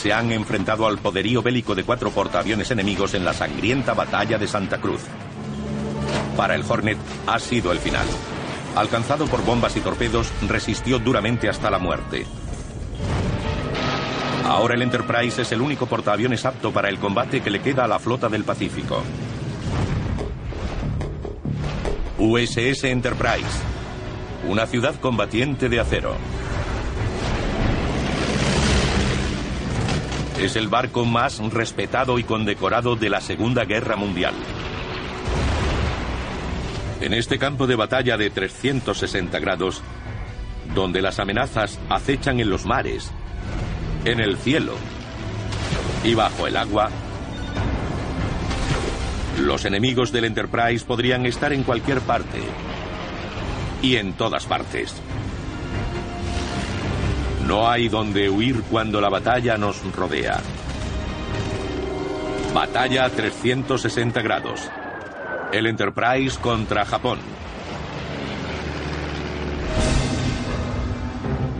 se han enfrentado al poderío bélico de cuatro portaaviones enemigos en la sangrienta batalla de Santa Cruz. Para el Hornet ha sido el final. Alcanzado por bombas y torpedos, resistió duramente hasta la muerte. Ahora el Enterprise es el único portaaviones apto para el combate que le queda a la flota del Pacífico. USS Enterprise, una ciudad combatiente de acero. Es el barco más respetado y condecorado de la Segunda Guerra Mundial. En este campo de batalla de 360 grados, donde las amenazas acechan en los mares, en el cielo y bajo el agua, los enemigos del Enterprise podrían estar en cualquier parte y en todas partes. No hay donde huir cuando la batalla nos rodea. Batalla a 360 grados. El Enterprise contra Japón.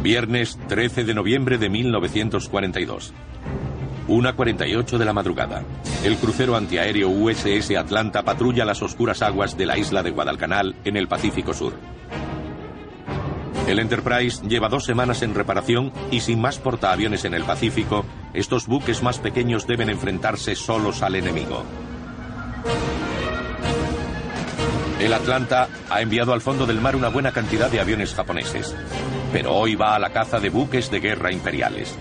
Viernes 13 de noviembre de 1942. 1.48 de la madrugada. El crucero antiaéreo USS Atlanta patrulla las oscuras aguas de la isla de Guadalcanal en el Pacífico Sur. El Enterprise lleva dos semanas en reparación y sin más portaaviones en el Pacífico, estos buques más pequeños deben enfrentarse solos al enemigo. El Atlanta ha enviado al fondo del mar una buena cantidad de aviones japoneses, pero hoy va a la caza de buques de guerra imperiales.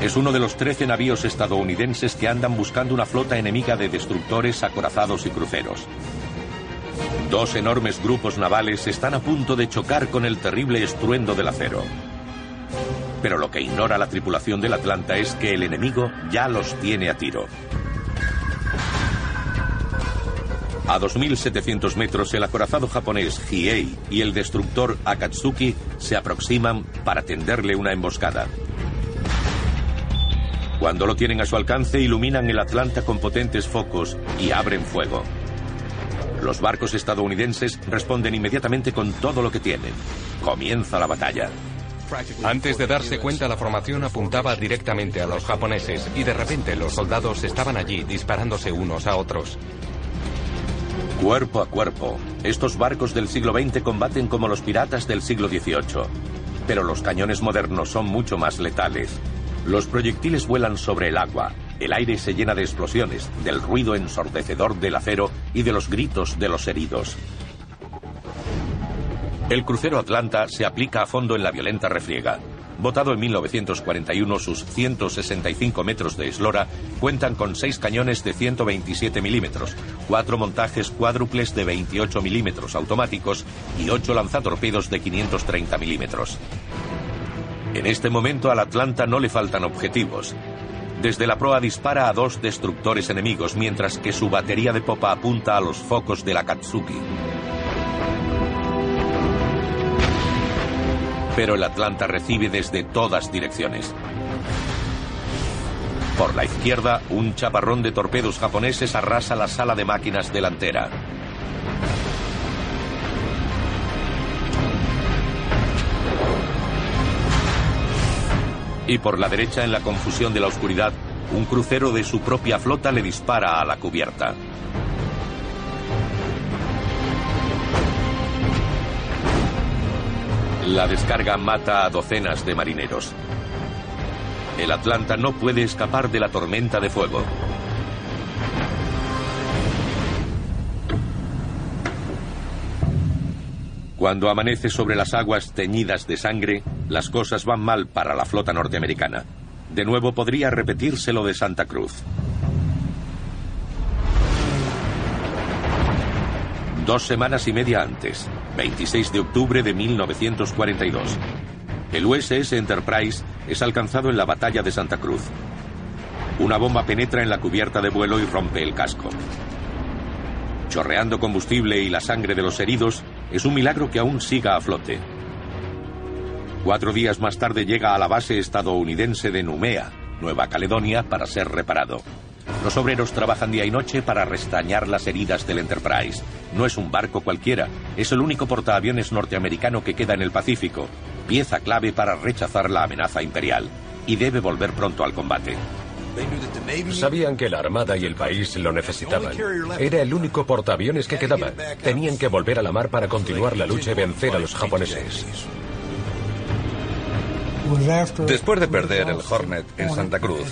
Es uno de los 13 navíos estadounidenses que andan buscando una flota enemiga de destructores, acorazados y cruceros. Dos enormes grupos navales están a punto de chocar con el terrible estruendo del acero. Pero lo que ignora la tripulación del Atlanta es que el enemigo ya los tiene a tiro. A 2.700 metros, el acorazado japonés Hiei y el destructor Akatsuki se aproximan para tenderle una emboscada. Cuando lo tienen a su alcance, iluminan el Atlanta con potentes focos y abren fuego. Los barcos estadounidenses responden inmediatamente con todo lo que tienen. Comienza la batalla. Antes de darse cuenta, la formación apuntaba directamente a los japoneses y de repente los soldados estaban allí disparándose unos a otros. Cuerpo a cuerpo, estos barcos del siglo XX combaten como los piratas del siglo XVIII. Pero los cañones modernos son mucho más letales. Los proyectiles vuelan sobre el agua. El aire se llena de explosiones, del ruido ensordecedor del acero y de los gritos de los heridos. El crucero Atlanta se aplica a fondo en la violenta refriega. Votado en 1941, sus 165 metros de eslora cuentan con seis cañones de 127 milímetros, cuatro montajes cuádruples de 28 milímetros automáticos y ocho lanzatorpedos de 530 milímetros. En este momento al Atlanta no le faltan objetivos. Desde la proa dispara a dos destructores enemigos, mientras que su batería de popa apunta a los focos de la Katsuki. pero el Atlanta recibe desde todas direcciones. Por la izquierda, un chaparrón de torpedos japoneses arrasa la sala de máquinas delantera. Y por la derecha, en la confusión de la oscuridad, un crucero de su propia flota le dispara a la cubierta. La descarga mata a docenas de marineros. El Atlanta no puede escapar de la tormenta de fuego. Cuando amanece sobre las aguas teñidas de sangre, las cosas van mal para la flota norteamericana. De nuevo podría repetirse lo de Santa Cruz. Dos semanas y media antes, 26 de octubre de 1942, el USS Enterprise es alcanzado en la batalla de Santa Cruz. Una bomba penetra en la cubierta de vuelo y rompe el casco. Chorreando combustible y la sangre de los heridos, es un milagro que aún siga a flote. Cuatro días más tarde llega a la base estadounidense de Numea, Nueva Caledonia, para ser reparado. Los obreros trabajan día y noche para restañar las heridas del Enterprise. No es un barco cualquiera, es el único portaaviones norteamericano que queda en el Pacífico, pieza clave para rechazar la amenaza imperial. y debe volver pronto al combate. Sabían que la Armada y el país lo necesitaban. Era el único portaaviones que quedaba. Tenían que volver a la mar para continuar la lucha y vencer a los japoneses. Después de perder el Hornet en Santa Cruz,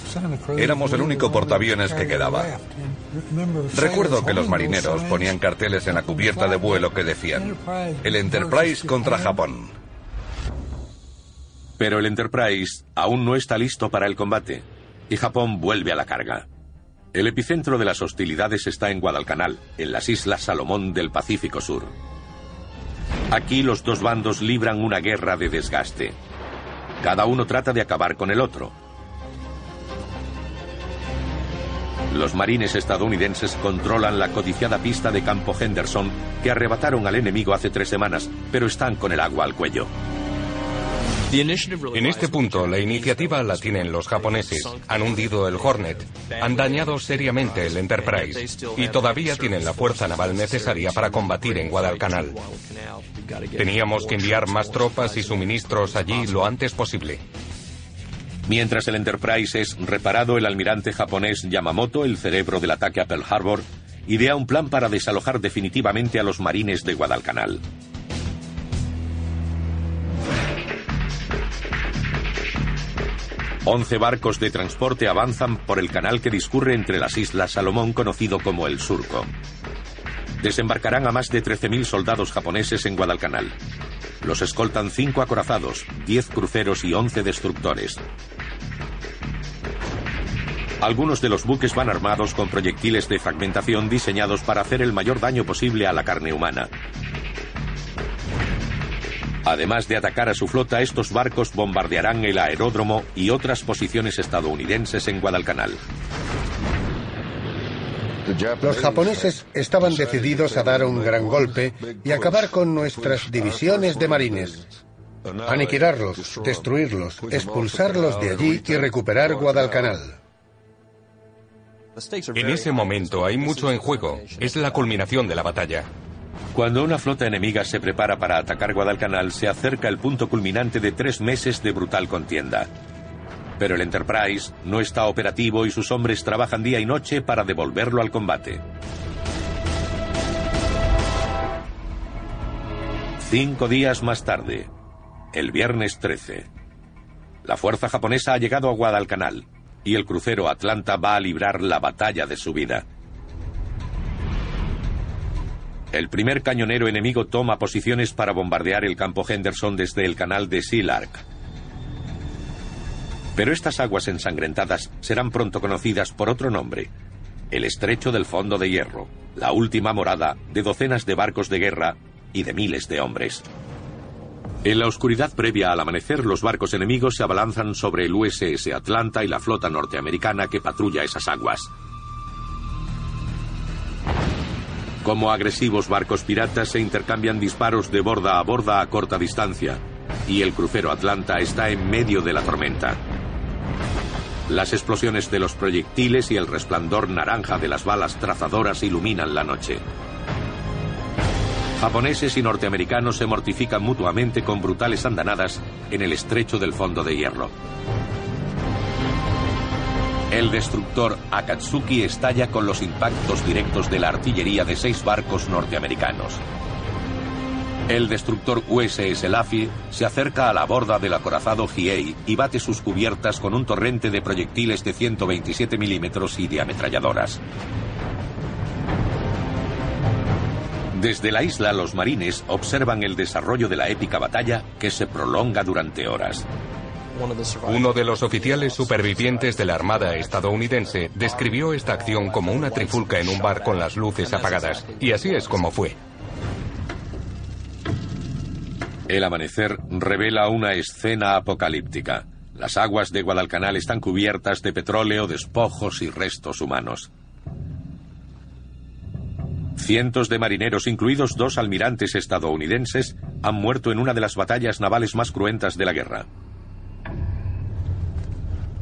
éramos el único portaaviones que quedaba. Recuerdo que los marineros ponían carteles en la cubierta de vuelo que decían, el Enterprise contra Japón. Pero el Enterprise aún no está listo para el combate y Japón vuelve a la carga. El epicentro de las hostilidades está en Guadalcanal, en las islas Salomón del Pacífico Sur. Aquí los dos bandos libran una guerra de desgaste. Cada uno trata de acabar con el otro. Los marines estadounidenses controlan la codiciada pista de Campo Henderson que arrebataron al enemigo hace tres semanas, pero están con el agua al cuello. En este punto, la iniciativa la tienen los japoneses. Han hundido el Hornet, han dañado seriamente el Enterprise y todavía tienen la fuerza naval necesaria para combatir en Guadalcanal. Teníamos que enviar más tropas y suministros allí lo antes posible. Mientras el Enterprise es reparado, el almirante japonés Yamamoto, el cerebro del ataque a Pearl Harbor, idea un plan para desalojar definitivamente a los marines de Guadalcanal. Once barcos de transporte avanzan por el canal que discurre entre las islas Salomón conocido como el Surco. Desembarcarán a más de 13.000 soldados japoneses en Guadalcanal. Los escoltan cinco acorazados, 10 cruceros y 11 destructores. Algunos de los buques van armados con proyectiles de fragmentación diseñados para hacer el mayor daño posible a la carne humana. Además de atacar a su flota, estos barcos bombardearán el aeródromo y otras posiciones estadounidenses en Guadalcanal. Los japoneses estaban decididos a dar un gran golpe y acabar con nuestras divisiones de marines. Aniquilarlos, destruirlos, expulsarlos de allí y recuperar Guadalcanal. En ese momento hay mucho en juego. Es la culminación de la batalla. Cuando una flota enemiga se prepara para atacar Guadalcanal, se acerca el punto culminante de tres meses de brutal contienda. Pero el Enterprise no está operativo y sus hombres trabajan día y noche para devolverlo al combate. Cinco días más tarde, el viernes 13, la fuerza japonesa ha llegado a Guadalcanal y el crucero Atlanta va a librar la batalla de su vida. El primer cañonero enemigo toma posiciones para bombardear el campo Henderson desde el canal de Sea Pero estas aguas ensangrentadas serán pronto conocidas por otro nombre, el estrecho del fondo de hierro, la última morada de docenas de barcos de guerra y de miles de hombres. En la oscuridad previa al amanecer, los barcos enemigos se abalanzan sobre el USS Atlanta y la flota norteamericana que patrulla esas aguas. Como agresivos barcos piratas se intercambian disparos de borda a borda a corta distancia, y el crucero Atlanta está en medio de la tormenta. Las explosiones de los proyectiles y el resplandor naranja de las balas trazadoras iluminan la noche. Japoneses y norteamericanos se mortifican mutuamente con brutales andanadas en el estrecho del fondo de hierro. El destructor Akatsuki estalla con los impactos directos de la artillería de seis barcos norteamericanos. El destructor USS Laffy se acerca a la borda del acorazado Hiei y bate sus cubiertas con un torrente de proyectiles de 127 milímetros y de ametralladoras. Desde la isla los marines observan el desarrollo de la épica batalla que se prolonga durante horas. Uno de los oficiales supervivientes de la Armada estadounidense describió esta acción como una trifulca en un bar con las luces apagadas, y así es como fue. El amanecer revela una escena apocalíptica. Las aguas de Guadalcanal están cubiertas de petróleo, despojos y restos humanos. Cientos de marineros, incluidos dos almirantes estadounidenses, han muerto en una de las batallas navales más cruentas de la guerra.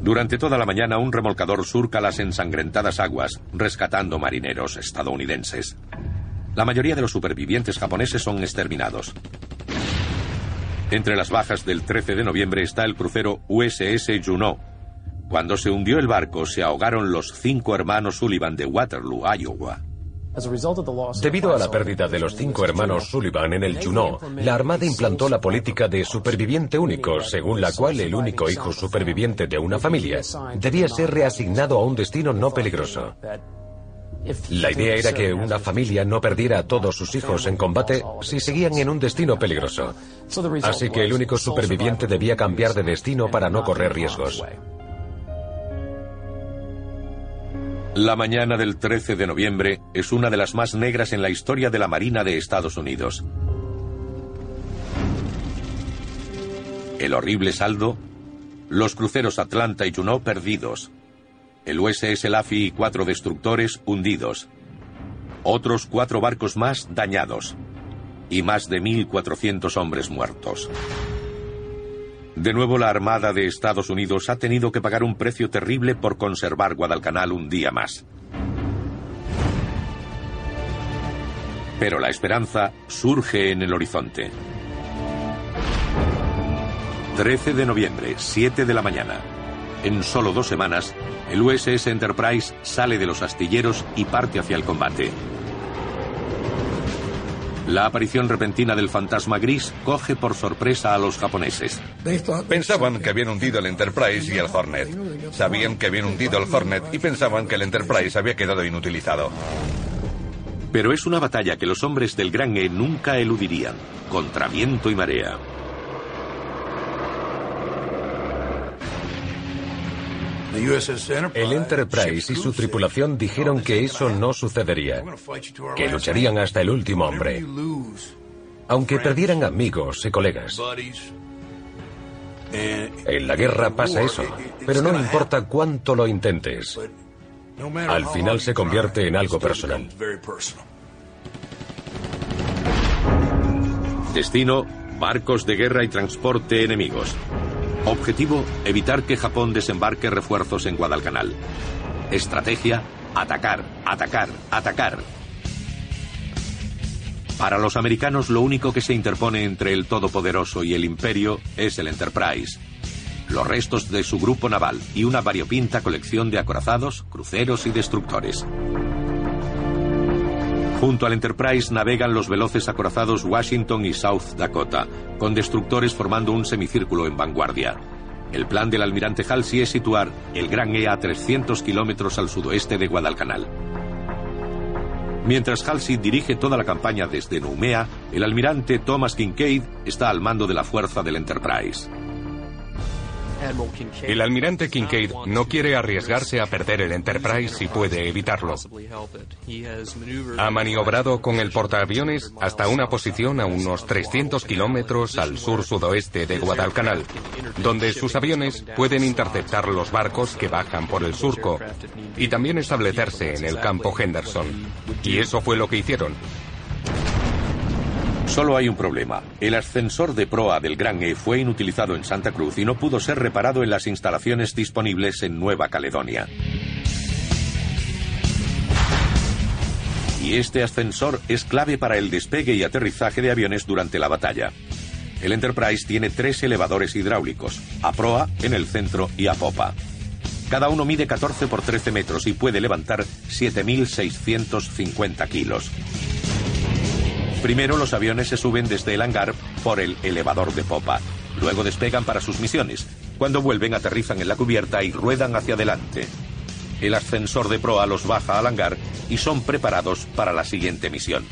Durante toda la mañana un remolcador surca las ensangrentadas aguas, rescatando marineros estadounidenses. La mayoría de los supervivientes japoneses son exterminados. Entre las bajas del 13 de noviembre está el crucero USS Juneau. Cuando se hundió el barco, se ahogaron los cinco hermanos Sullivan de Waterloo, Iowa. Debido a la pérdida de los cinco hermanos Sullivan en el Juneau, la Armada implantó la política de superviviente único, según la cual el único hijo superviviente de una familia debía ser reasignado a un destino no peligroso. La idea era que una familia no perdiera a todos sus hijos en combate si seguían en un destino peligroso. Así que el único superviviente debía cambiar de destino para no correr riesgos. La mañana del 13 de noviembre es una de las más negras en la historia de la Marina de Estados Unidos. El horrible saldo, los cruceros Atlanta y Juneau perdidos, el USS Laffy y cuatro destructores hundidos, otros cuatro barcos más dañados y más de 1.400 hombres muertos. De nuevo, la Armada de Estados Unidos ha tenido que pagar un precio terrible por conservar Guadalcanal un día más. Pero la esperanza surge en el horizonte. 13 de noviembre, 7 de la mañana. En solo dos semanas, el USS Enterprise sale de los astilleros y parte hacia el combate. La aparición repentina del fantasma gris coge por sorpresa a los japoneses. Pensaban que habían hundido el Enterprise y el Hornet. Sabían que habían hundido el Hornet y pensaban que el Enterprise había quedado inutilizado. Pero es una batalla que los hombres del Gran E nunca eludirían, contra viento y marea. El Enterprise y su tripulación dijeron que eso no sucedería, que lucharían hasta el último hombre, aunque perdieran amigos y colegas. En la guerra pasa eso, pero no importa cuánto lo intentes, al final se convierte en algo personal. Destino, barcos de guerra y transporte enemigos. Objetivo, evitar que Japón desembarque refuerzos en Guadalcanal. Estrategia, atacar, atacar, atacar. Para los americanos lo único que se interpone entre el Todopoderoso y el Imperio es el Enterprise. Los restos de su grupo naval y una variopinta colección de acorazados, cruceros y destructores. Junto al Enterprise navegan los veloces acorazados Washington y South Dakota, con destructores formando un semicírculo en vanguardia. El plan del almirante Halsey es situar el Gran E a 300 kilómetros al sudoeste de Guadalcanal. Mientras Halsey dirige toda la campaña desde Noumea, el almirante Thomas Kincaid está al mando de la fuerza del Enterprise. El almirante Kincaid no quiere arriesgarse a perder el Enterprise si puede evitarlo. Ha maniobrado con el portaaviones hasta una posición a unos 300 kilómetros al sur-sudoeste de Guadalcanal, donde sus aviones pueden interceptar los barcos que bajan por el surco y también establecerse en el campo Henderson. Y eso fue lo que hicieron. Solo hay un problema. El ascensor de proa del Gran E fue inutilizado en Santa Cruz y no pudo ser reparado en las instalaciones disponibles en Nueva Caledonia. Y este ascensor es clave para el despegue y aterrizaje de aviones durante la batalla. El Enterprise tiene tres elevadores hidráulicos, a proa, en el centro y a popa. Cada uno mide 14 por 13 metros y puede levantar 7.650 kilos. Primero los aviones se suben desde el hangar por el elevador de popa. Luego despegan para sus misiones. Cuando vuelven aterrizan en la cubierta y ruedan hacia adelante. El ascensor de proa los baja al hangar y son preparados para la siguiente misión.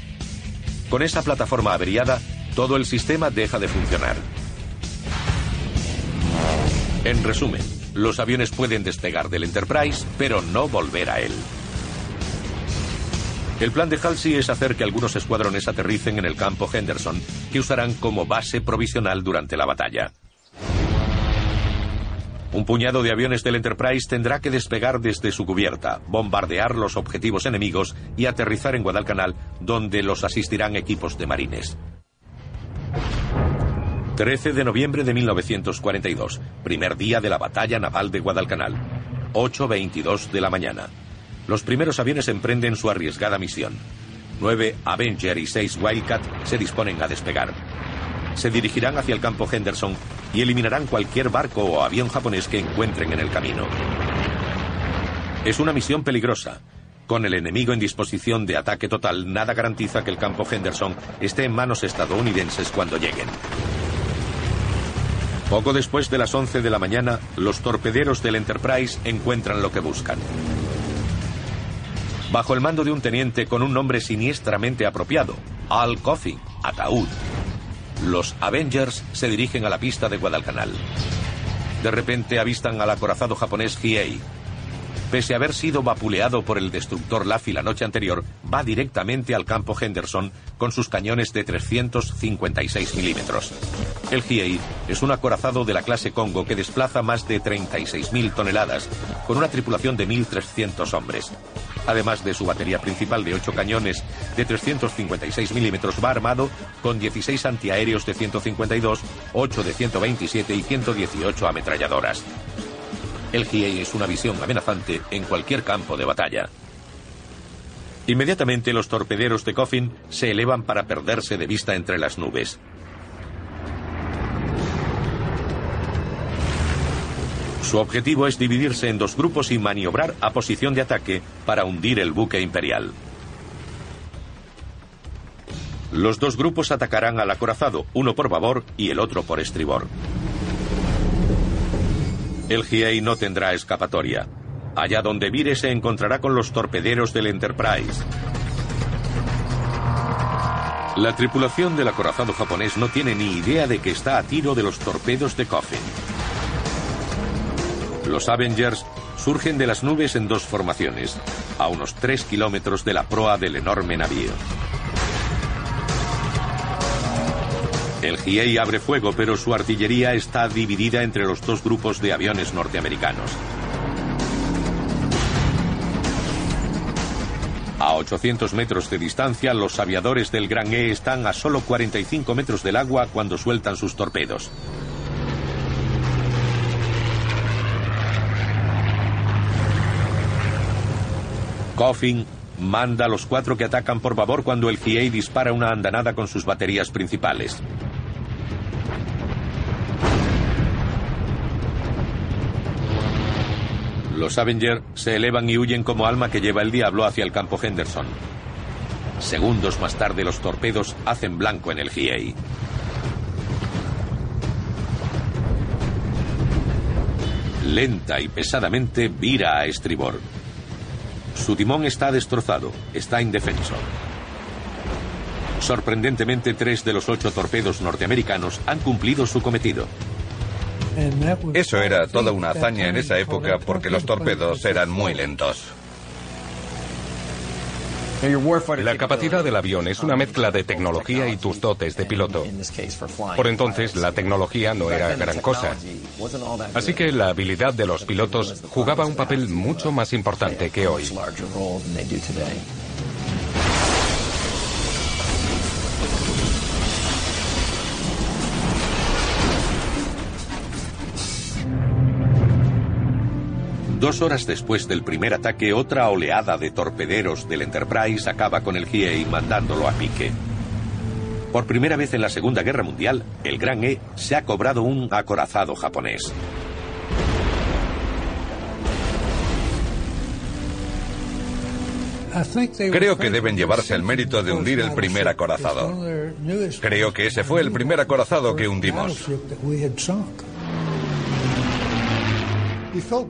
Con esa plataforma averiada, todo el sistema deja de funcionar. En resumen, los aviones pueden despegar del Enterprise, pero no volver a él. El plan de Halsey es hacer que algunos escuadrones aterricen en el campo Henderson, que usarán como base provisional durante la batalla. Un puñado de aviones del Enterprise tendrá que despegar desde su cubierta, bombardear los objetivos enemigos y aterrizar en Guadalcanal, donde los asistirán equipos de marines. 13 de noviembre de 1942, primer día de la batalla naval de Guadalcanal. 8.22 de la mañana los primeros aviones emprenden su arriesgada misión. Nueve Avenger y seis Wildcat se disponen a despegar. se dirigirán hacia el campo Henderson y eliminarán cualquier barco o avión japonés que encuentren en el camino. Es una misión peligrosa. Con el enemigo en disposición de ataque total, nada garantiza que el campo Henderson esté en manos estadounidenses cuando lleguen. Poco después de las 11 de la mañana, los torpederos del Enterprise encuentran lo que buscan. Bajo el mando de un teniente con un nombre siniestramente apropiado, Al Coffin, Ataúd, los Avengers se dirigen a la pista de Guadalcanal. De repente avistan al acorazado japonés Hiei. Pese a haber sido vapuleado por el destructor Laffy la noche anterior, va directamente al campo Henderson con sus cañones de 356 milímetros. El Hiei es un acorazado de la clase Congo que desplaza más de 36.000 toneladas, con una tripulación de 1.300 hombres. Además de su batería principal de 8 cañones de 356 milímetros, va armado con 16 antiaéreos de 152, 8 de 127 y 118 ametralladoras. El GA es una visión amenazante en cualquier campo de batalla. Inmediatamente los torpederos de Coffin se elevan para perderse de vista entre las nubes. Su objetivo es dividirse en dos grupos y maniobrar a posición de ataque para hundir el buque imperial. Los dos grupos atacarán al acorazado, uno por babor y el otro por estribor. El GA no tendrá escapatoria. Allá donde vire se encontrará con los torpederos del Enterprise. La tripulación del acorazado japonés no tiene ni idea de que está a tiro de los torpedos de Coffin. Los Avengers surgen de las nubes en dos formaciones, a unos 3 kilómetros de la proa del enorme navío. El GA abre fuego, pero su artillería está dividida entre los dos grupos de aviones norteamericanos. A 800 metros de distancia, los aviadores del Gran E están a solo 45 metros del agua cuando sueltan sus torpedos. Coffin manda a los cuatro que atacan por babor cuando el GA dispara una andanada con sus baterías principales. Los Avenger se elevan y huyen como alma que lleva el diablo hacia el campo Henderson. Segundos más tarde los torpedos hacen blanco en el GA. Lenta y pesadamente vira a estribor. Su timón está destrozado, está indefenso. Sorprendentemente, tres de los ocho torpedos norteamericanos han cumplido su cometido. Eso era toda una hazaña en esa época porque los torpedos eran muy lentos. La capacidad del avión es una mezcla de tecnología y tus dotes de piloto. Por entonces la tecnología no era gran cosa. Así que la habilidad de los pilotos jugaba un papel mucho más importante que hoy. Dos horas después del primer ataque, otra oleada de torpederos del Enterprise acaba con el GA mandándolo a pique. Por primera vez en la Segunda Guerra Mundial, el Gran E se ha cobrado un acorazado japonés. Creo que deben llevarse el mérito de hundir el primer acorazado. Creo que ese fue el primer acorazado que hundimos.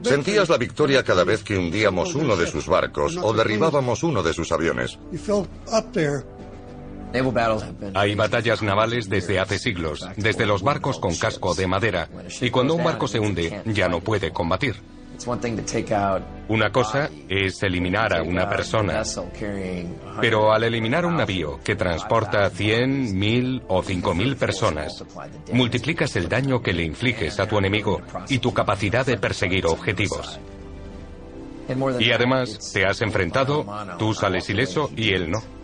Sentías la victoria cada vez que hundíamos uno de sus barcos o derribábamos uno de sus aviones. Hay batallas navales desde hace siglos, desde los barcos con casco de madera, y cuando un barco se hunde ya no puede combatir. Una cosa es eliminar a una persona, pero al eliminar un navío que transporta 100, 1000 o 5000 personas, multiplicas el daño que le infliges a tu enemigo y tu capacidad de perseguir objetivos. Y además, te has enfrentado, tú sales ileso y él no.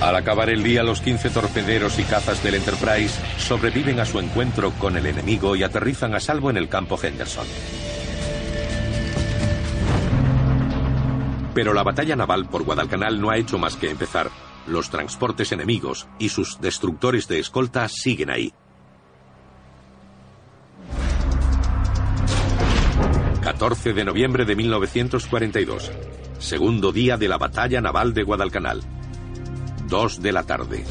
Al acabar el día, los 15 torpederos y cazas del Enterprise sobreviven a su encuentro con el enemigo y aterrizan a salvo en el campo Henderson. Pero la batalla naval por Guadalcanal no ha hecho más que empezar. Los transportes enemigos y sus destructores de escolta siguen ahí. 14 de noviembre de 1942. Segundo día de la batalla naval de Guadalcanal. 2 de la tarde.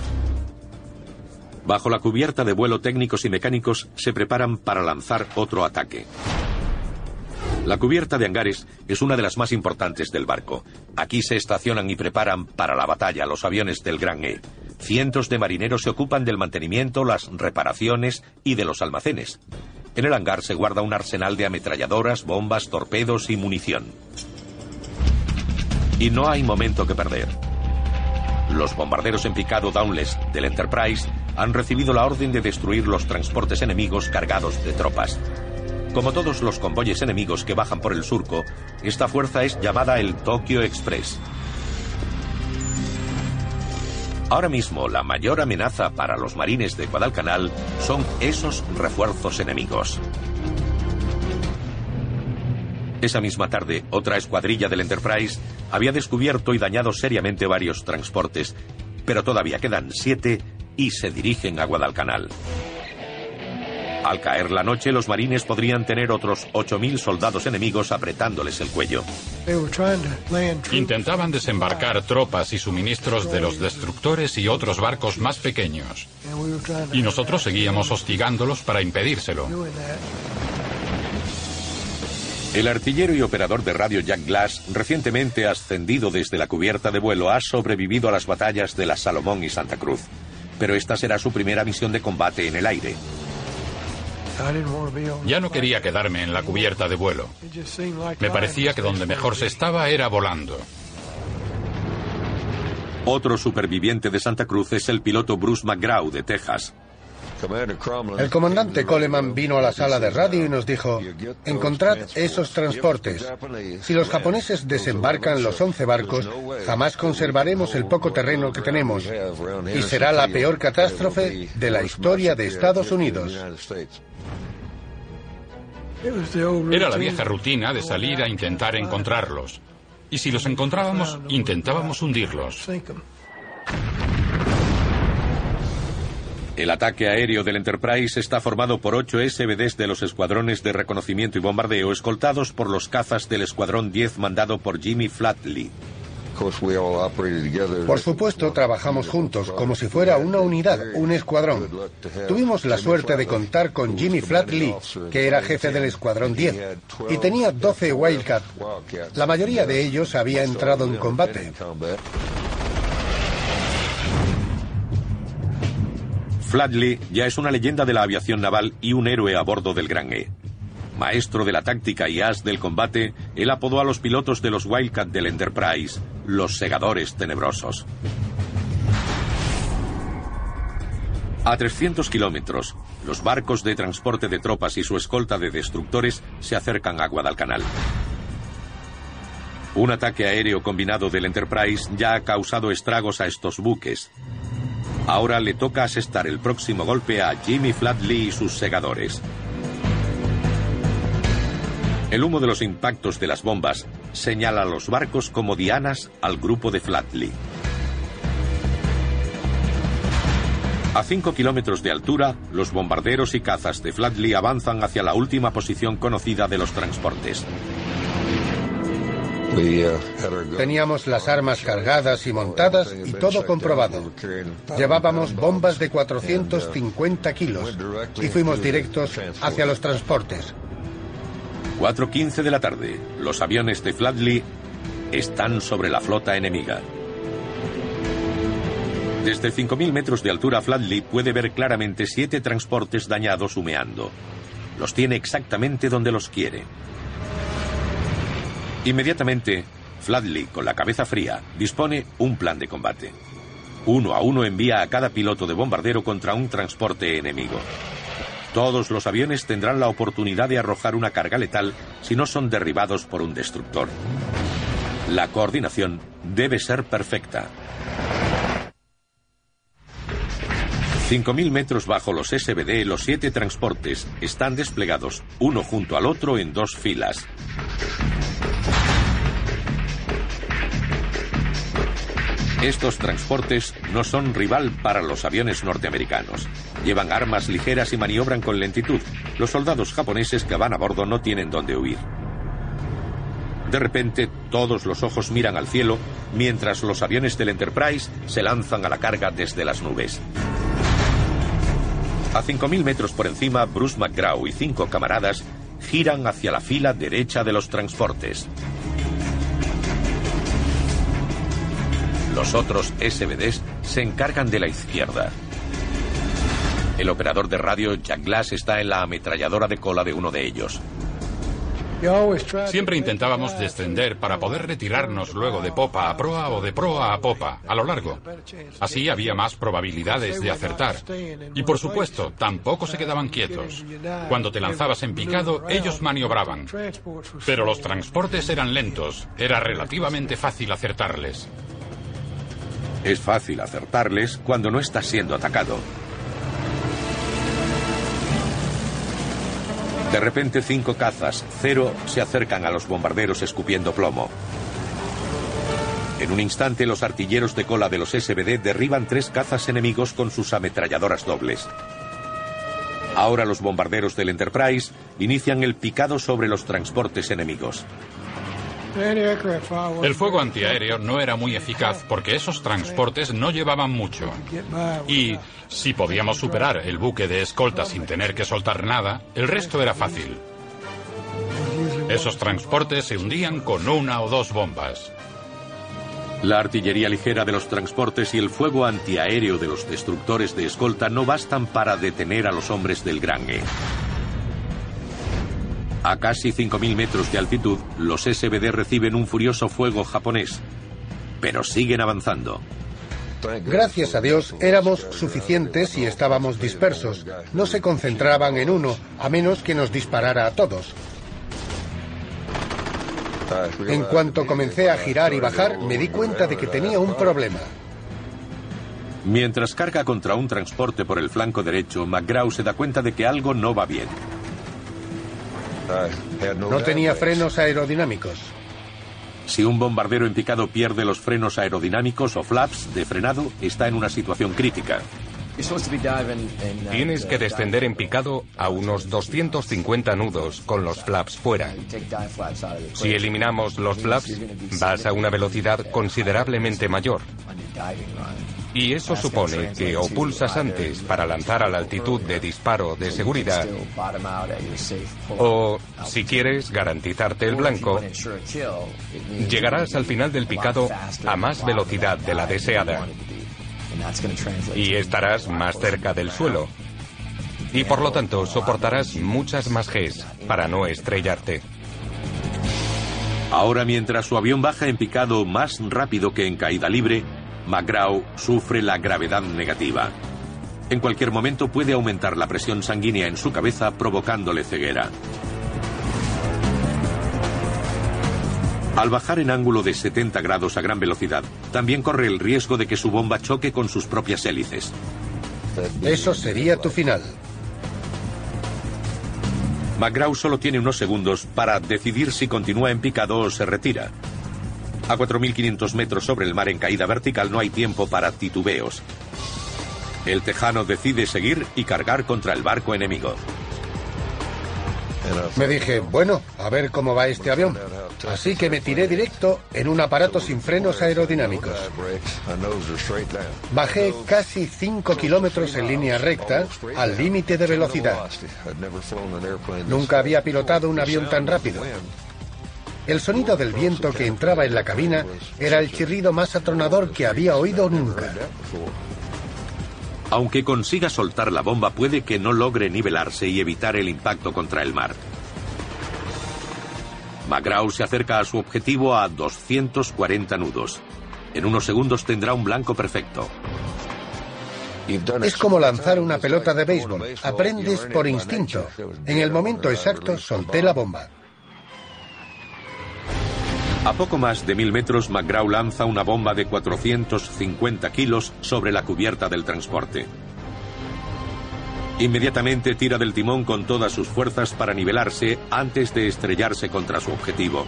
Bajo la cubierta de vuelo técnicos y mecánicos se preparan para lanzar otro ataque. La cubierta de hangares es una de las más importantes del barco. Aquí se estacionan y preparan para la batalla los aviones del Gran E. Cientos de marineros se ocupan del mantenimiento, las reparaciones y de los almacenes. En el hangar se guarda un arsenal de ametralladoras, bombas, torpedos y munición. Y no hay momento que perder. Los bombarderos en picado Downless del Enterprise han recibido la orden de destruir los transportes enemigos cargados de tropas. Como todos los convoyes enemigos que bajan por el surco, esta fuerza es llamada el Tokyo Express. Ahora mismo la mayor amenaza para los marines de Guadalcanal son esos refuerzos enemigos. Esa misma tarde, otra escuadrilla del Enterprise había descubierto y dañado seriamente varios transportes, pero todavía quedan siete y se dirigen a Guadalcanal. Al caer la noche, los marines podrían tener otros 8.000 soldados enemigos apretándoles el cuello. Intentaban desembarcar tropas y suministros de los destructores y otros barcos más pequeños. Y nosotros seguíamos hostigándolos para impedírselo. El artillero y operador de radio Jack Glass, recientemente ascendido desde la cubierta de vuelo, ha sobrevivido a las batallas de la Salomón y Santa Cruz. Pero esta será su primera misión de combate en el aire. Ya no quería quedarme en la cubierta de vuelo. Me parecía que donde mejor se estaba era volando. Otro superviviente de Santa Cruz es el piloto Bruce McGraw de Texas. El comandante Coleman vino a la sala de radio y nos dijo, encontrad esos transportes. Si los japoneses desembarcan los 11 barcos, jamás conservaremos el poco terreno que tenemos y será la peor catástrofe de la historia de Estados Unidos. Era la vieja rutina de salir a intentar encontrarlos. Y si los encontrábamos, intentábamos hundirlos. El ataque aéreo del Enterprise está formado por ocho SBDs de los escuadrones de reconocimiento y bombardeo escoltados por los cazas del Escuadrón 10 mandado por Jimmy Flatley. Por supuesto, trabajamos juntos, como si fuera una unidad, un escuadrón. Tuvimos la suerte de contar con Jimmy Flatley, que era jefe del Escuadrón 10, y tenía 12 Wildcat. La mayoría de ellos había entrado en combate. Flatley ya es una leyenda de la aviación naval y un héroe a bordo del Gran E. Maestro de la táctica y as del combate, él apodó a los pilotos de los Wildcat del Enterprise los segadores tenebrosos. A 300 kilómetros, los barcos de transporte de tropas y su escolta de destructores se acercan a Guadalcanal. Un ataque aéreo combinado del Enterprise ya ha causado estragos a estos buques, Ahora le toca asestar el próximo golpe a Jimmy Flatley y sus segadores. El humo de los impactos de las bombas señala a los barcos como dianas al grupo de Flatley. A 5 kilómetros de altura, los bombarderos y cazas de Flatley avanzan hacia la última posición conocida de los transportes. Teníamos las armas cargadas y montadas y todo comprobado. Llevábamos bombas de 450 kilos y fuimos directos hacia los transportes. 4.15 de la tarde. Los aviones de Flatley están sobre la flota enemiga. Desde 5.000 metros de altura, Flatley puede ver claramente siete transportes dañados humeando. Los tiene exactamente donde los quiere. Inmediatamente, Fladley, con la cabeza fría, dispone un plan de combate. Uno a uno envía a cada piloto de bombardero contra un transporte enemigo. Todos los aviones tendrán la oportunidad de arrojar una carga letal si no son derribados por un destructor. La coordinación debe ser perfecta. 5.000 metros bajo los SBD, los siete transportes están desplegados, uno junto al otro en dos filas. Estos transportes no son rival para los aviones norteamericanos. Llevan armas ligeras y maniobran con lentitud. Los soldados japoneses que van a bordo no tienen dónde huir. De repente, todos los ojos miran al cielo mientras los aviones del Enterprise se lanzan a la carga desde las nubes. A 5.000 metros por encima, Bruce McGraw y cinco camaradas giran hacia la fila derecha de los transportes. Los otros SBDs se encargan de la izquierda. El operador de radio Jack Glass está en la ametralladora de cola de uno de ellos. Siempre intentábamos descender para poder retirarnos luego de popa a proa o de proa a popa, a lo largo. Así había más probabilidades de acertar. Y por supuesto, tampoco se quedaban quietos. Cuando te lanzabas en picado, ellos maniobraban. Pero los transportes eran lentos, era relativamente fácil acertarles. Es fácil acertarles cuando no estás siendo atacado. De repente cinco cazas, cero, se acercan a los bombarderos escupiendo plomo. En un instante los artilleros de cola de los SBD derriban tres cazas enemigos con sus ametralladoras dobles. Ahora los bombarderos del Enterprise inician el picado sobre los transportes enemigos. El fuego antiaéreo no era muy eficaz porque esos transportes no llevaban mucho. Y si podíamos superar el buque de escolta sin tener que soltar nada, el resto era fácil. Esos transportes se hundían con una o dos bombas. La artillería ligera de los transportes y el fuego antiaéreo de los destructores de escolta no bastan para detener a los hombres del Gran E. A casi 5.000 metros de altitud, los SBD reciben un furioso fuego japonés, pero siguen avanzando. Gracias a Dios éramos suficientes y estábamos dispersos. No se concentraban en uno, a menos que nos disparara a todos. En cuanto comencé a girar y bajar, me di cuenta de que tenía un problema. Mientras carga contra un transporte por el flanco derecho, McGraw se da cuenta de que algo no va bien. No tenía frenos aerodinámicos. Si un bombardero en picado pierde los frenos aerodinámicos o flaps de frenado, está en una situación crítica. Tienes que descender en picado a unos 250 nudos con los flaps fuera. Si eliminamos los flaps, vas a una velocidad considerablemente mayor. Y eso supone que o pulsas antes para lanzar a la altitud de disparo de seguridad, o, si quieres garantizarte el blanco, llegarás al final del picado a más velocidad de la deseada. Y estarás más cerca del suelo. Y por lo tanto soportarás muchas más Gs para no estrellarte. Ahora mientras su avión baja en picado más rápido que en caída libre, McGraw sufre la gravedad negativa. En cualquier momento puede aumentar la presión sanguínea en su cabeza provocándole ceguera. Al bajar en ángulo de 70 grados a gran velocidad, también corre el riesgo de que su bomba choque con sus propias hélices. Eso sería tu final. McGraw solo tiene unos segundos para decidir si continúa en picado o se retira. A 4.500 metros sobre el mar en caída vertical no hay tiempo para titubeos. El tejano decide seguir y cargar contra el barco enemigo. Me dije, bueno, a ver cómo va este avión. Así que me tiré directo en un aparato sin frenos aerodinámicos. Bajé casi 5 kilómetros en línea recta al límite de velocidad. Nunca había pilotado un avión tan rápido. El sonido del viento que entraba en la cabina era el chirrido más atronador que había oído nunca. Aunque consiga soltar la bomba, puede que no logre nivelarse y evitar el impacto contra el mar. McGraw se acerca a su objetivo a 240 nudos. En unos segundos tendrá un blanco perfecto. Es como lanzar una pelota de béisbol. Aprendes por instinto. En el momento exacto solté la bomba. A poco más de mil metros, McGraw lanza una bomba de 450 kilos sobre la cubierta del transporte. Inmediatamente tira del timón con todas sus fuerzas para nivelarse antes de estrellarse contra su objetivo.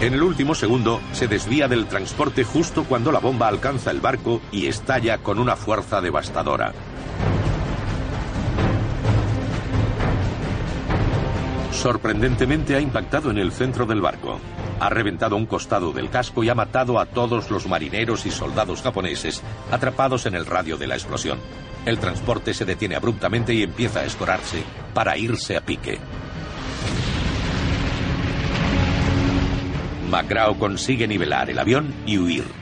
En el último segundo se desvía del transporte justo cuando la bomba alcanza el barco y estalla con una fuerza devastadora. Sorprendentemente ha impactado en el centro del barco. Ha reventado un costado del casco y ha matado a todos los marineros y soldados japoneses atrapados en el radio de la explosión. El transporte se detiene abruptamente y empieza a escorarse para irse a pique. McGraw consigue nivelar el avión y huir.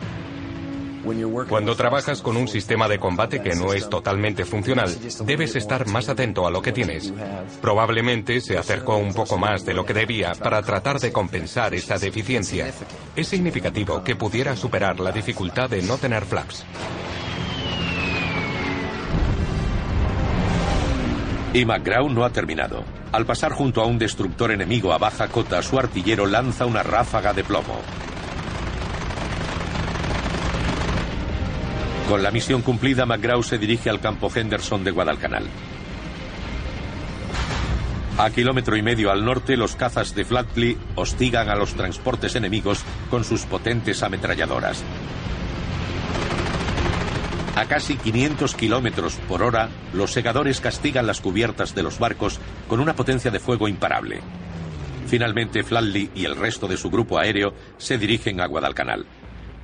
Cuando trabajas con un sistema de combate que no es totalmente funcional, debes estar más atento a lo que tienes. Probablemente se acercó un poco más de lo que debía para tratar de compensar esa deficiencia. Es significativo que pudiera superar la dificultad de no tener flaps. Y McGraw no ha terminado. Al pasar junto a un destructor enemigo a baja cota, su artillero lanza una ráfaga de plomo. Con la misión cumplida, McGraw se dirige al campo Henderson de Guadalcanal. A kilómetro y medio al norte, los cazas de Flatley hostigan a los transportes enemigos con sus potentes ametralladoras. A casi 500 kilómetros por hora, los segadores castigan las cubiertas de los barcos con una potencia de fuego imparable. Finalmente, Flatley y el resto de su grupo aéreo se dirigen a Guadalcanal.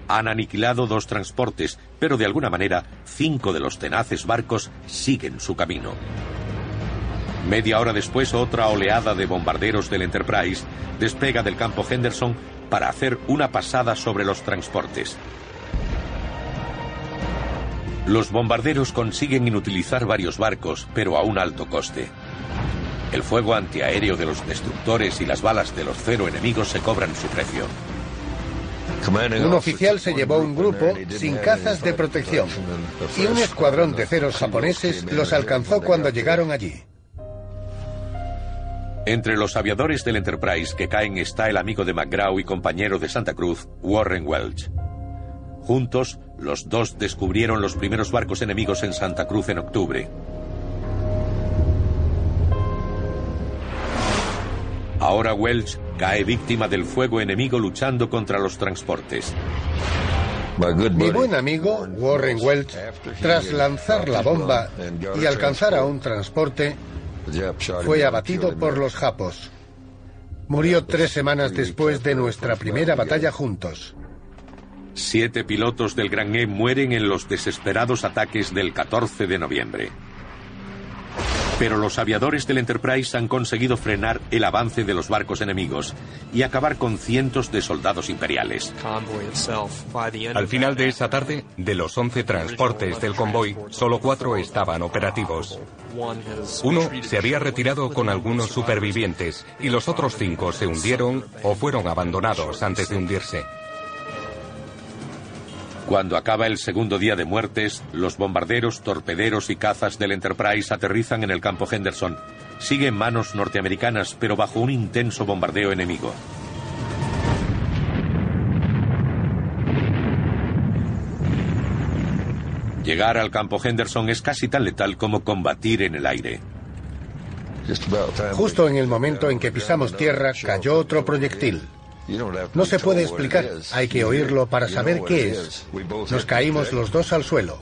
Han aniquilado dos transportes, pero de alguna manera, cinco de los tenaces barcos siguen su camino. Media hora después, otra oleada de bombarderos del Enterprise despega del campo Henderson para hacer una pasada sobre los transportes. Los bombarderos consiguen inutilizar varios barcos, pero a un alto coste. El fuego antiaéreo de los destructores y las balas de los cero enemigos se cobran su precio. Un oficial se llevó un grupo sin cazas de protección y un escuadrón de ceros japoneses los alcanzó cuando llegaron allí. Entre los aviadores del Enterprise que caen está el amigo de McGraw y compañero de Santa Cruz, Warren Welch. Juntos, los dos descubrieron los primeros barcos enemigos en Santa Cruz en octubre. Ahora Welch cae víctima del fuego enemigo luchando contra los transportes. Mi buen amigo, Warren Welch, tras lanzar la bomba y alcanzar a un transporte, fue abatido por los japos. Murió tres semanas después de nuestra primera batalla juntos. Siete pilotos del Gran E mueren en los desesperados ataques del 14 de noviembre. Pero los aviadores del Enterprise han conseguido frenar el avance de los barcos enemigos y acabar con cientos de soldados imperiales. Al final de esa tarde, de los 11 transportes del convoy, solo cuatro estaban operativos. Uno se había retirado con algunos supervivientes y los otros cinco se hundieron o fueron abandonados antes de hundirse. Cuando acaba el segundo día de muertes, los bombarderos, torpederos y cazas del Enterprise aterrizan en el campo Henderson. Sigue en manos norteamericanas, pero bajo un intenso bombardeo enemigo. Llegar al campo Henderson es casi tan letal como combatir en el aire. Justo en el momento en que pisamos tierra cayó otro proyectil. No se puede explicar, hay que oírlo para saber qué es. Nos caímos los dos al suelo.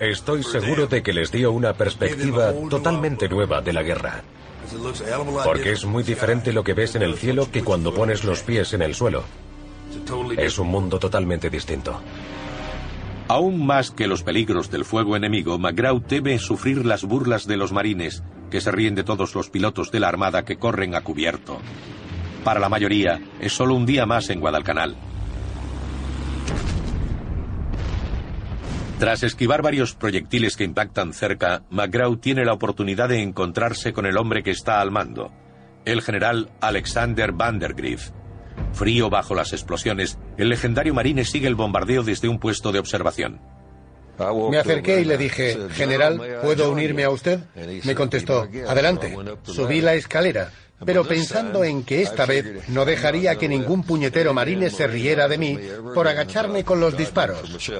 Estoy seguro de que les dio una perspectiva totalmente nueva de la guerra. Porque es muy diferente lo que ves en el cielo que cuando pones los pies en el suelo. Es un mundo totalmente distinto. Aún más que los peligros del fuego enemigo, McGraw teme sufrir las burlas de los marines, que se ríen de todos los pilotos de la Armada que corren a cubierto. Para la mayoría, es solo un día más en Guadalcanal. Tras esquivar varios proyectiles que impactan cerca, McGraw tiene la oportunidad de encontrarse con el hombre que está al mando, el general Alexander Vandergriff. Frío bajo las explosiones, el legendario marine sigue el bombardeo desde un puesto de observación. Me acerqué y le dije, General, ¿puedo unirme a usted? Me contestó, adelante. Subí la escalera, pero pensando en que esta vez no dejaría que ningún puñetero marine se riera de mí por agacharme con los disparos.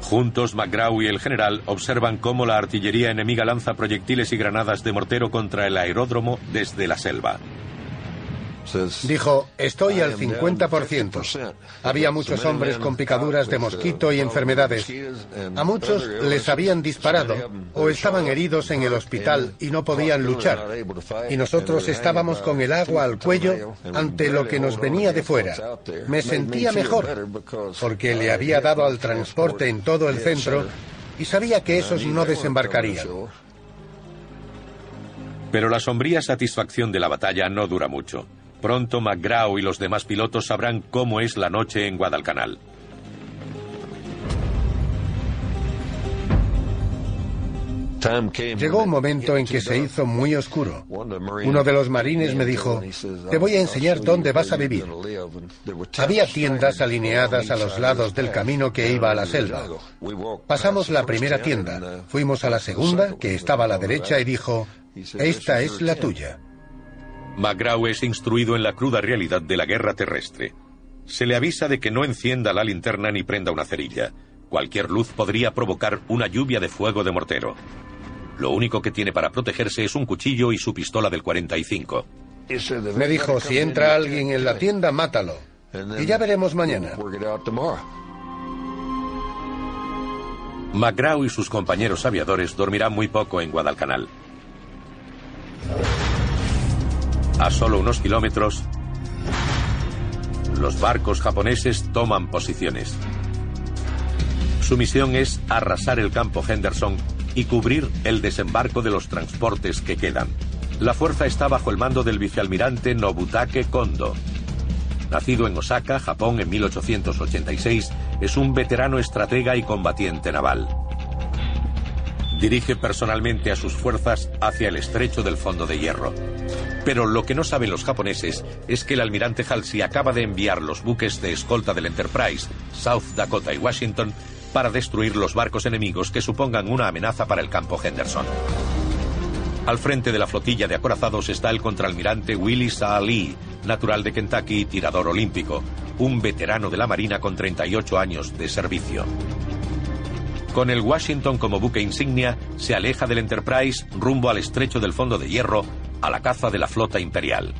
Juntos, McGraw y el general observan cómo la artillería enemiga lanza proyectiles y granadas de mortero contra el aeródromo desde la selva. Dijo, estoy al 50%. Había muchos hombres con picaduras de mosquito y enfermedades. A muchos les habían disparado o estaban heridos en el hospital y no podían luchar. Y nosotros estábamos con el agua al cuello ante lo que nos venía de fuera. Me sentía mejor porque le había dado al transporte en todo el centro y sabía que esos no desembarcarían. Pero la sombría satisfacción de la batalla no dura mucho. Pronto McGraw y los demás pilotos sabrán cómo es la noche en Guadalcanal. Llegó un momento en que se hizo muy oscuro. Uno de los marines me dijo, te voy a enseñar dónde vas a vivir. Había tiendas alineadas a los lados del camino que iba a la selva. Pasamos la primera tienda, fuimos a la segunda, que estaba a la derecha, y dijo, esta es la tuya. McGraw es instruido en la cruda realidad de la guerra terrestre. Se le avisa de que no encienda la linterna ni prenda una cerilla. Cualquier luz podría provocar una lluvia de fuego de mortero. Lo único que tiene para protegerse es un cuchillo y su pistola del 45. Me dijo, si entra alguien en la tienda, mátalo. Y ya veremos mañana. McGraw y sus compañeros aviadores dormirán muy poco en Guadalcanal. A solo unos kilómetros, los barcos japoneses toman posiciones. Su misión es arrasar el campo Henderson y cubrir el desembarco de los transportes que quedan. La fuerza está bajo el mando del vicealmirante Nobutake Kondo. Nacido en Osaka, Japón, en 1886, es un veterano estratega y combatiente naval. Dirige personalmente a sus fuerzas hacia el estrecho del fondo de hierro. Pero lo que no saben los japoneses es que el almirante Halsey acaba de enviar los buques de escolta del Enterprise, South Dakota y Washington, para destruir los barcos enemigos que supongan una amenaza para el campo Henderson. Al frente de la flotilla de acorazados está el contraalmirante Willis A. Lee, natural de Kentucky y tirador olímpico, un veterano de la Marina con 38 años de servicio. Con el Washington como buque insignia, se aleja del Enterprise rumbo al estrecho del fondo de hierro, a la caza de la flota imperial.